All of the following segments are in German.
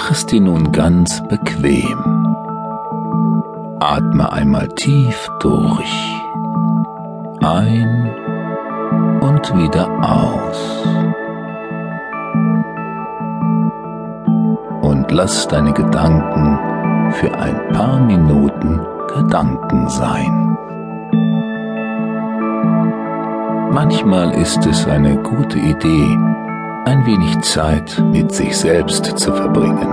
Mach es dir nun ganz bequem. Atme einmal tief durch. Ein und wieder aus. Und lass deine Gedanken für ein paar Minuten Gedanken sein. Manchmal ist es eine gute Idee, ein wenig Zeit mit sich selbst zu verbringen.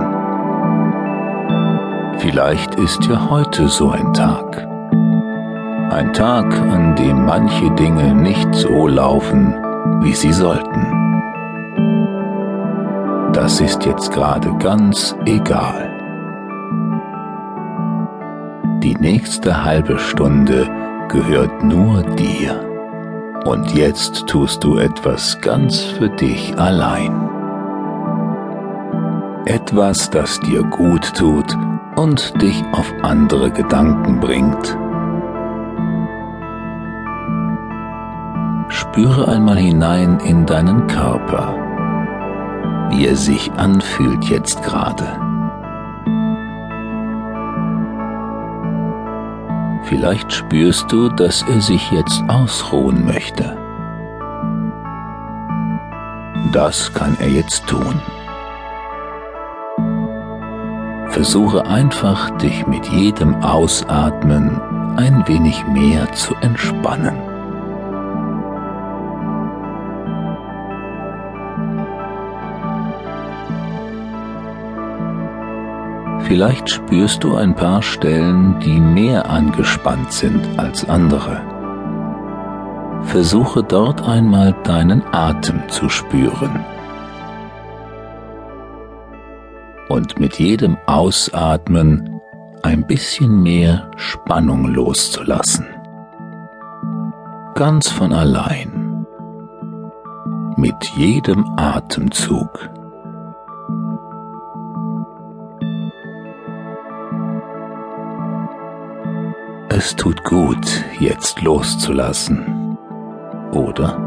Vielleicht ist ja heute so ein Tag. Ein Tag, an dem manche Dinge nicht so laufen, wie sie sollten. Das ist jetzt gerade ganz egal. Die nächste halbe Stunde gehört nur dir. Und jetzt tust du etwas ganz für dich allein. Etwas, das dir gut tut und dich auf andere Gedanken bringt. Spüre einmal hinein in deinen Körper, wie er sich anfühlt jetzt gerade. Vielleicht spürst du, dass er sich jetzt ausruhen möchte. Das kann er jetzt tun. Versuche einfach, dich mit jedem Ausatmen ein wenig mehr zu entspannen. Vielleicht spürst du ein paar Stellen, die mehr angespannt sind als andere. Versuche dort einmal deinen Atem zu spüren. Und mit jedem Ausatmen ein bisschen mehr Spannung loszulassen. Ganz von allein. Mit jedem Atemzug. Es tut gut, jetzt loszulassen, oder?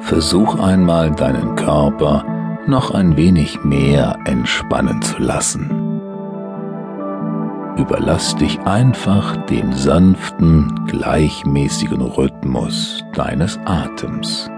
Versuch einmal deinen Körper noch ein wenig mehr entspannen zu lassen. Überlass dich einfach dem sanften, gleichmäßigen Rhythmus deines Atems.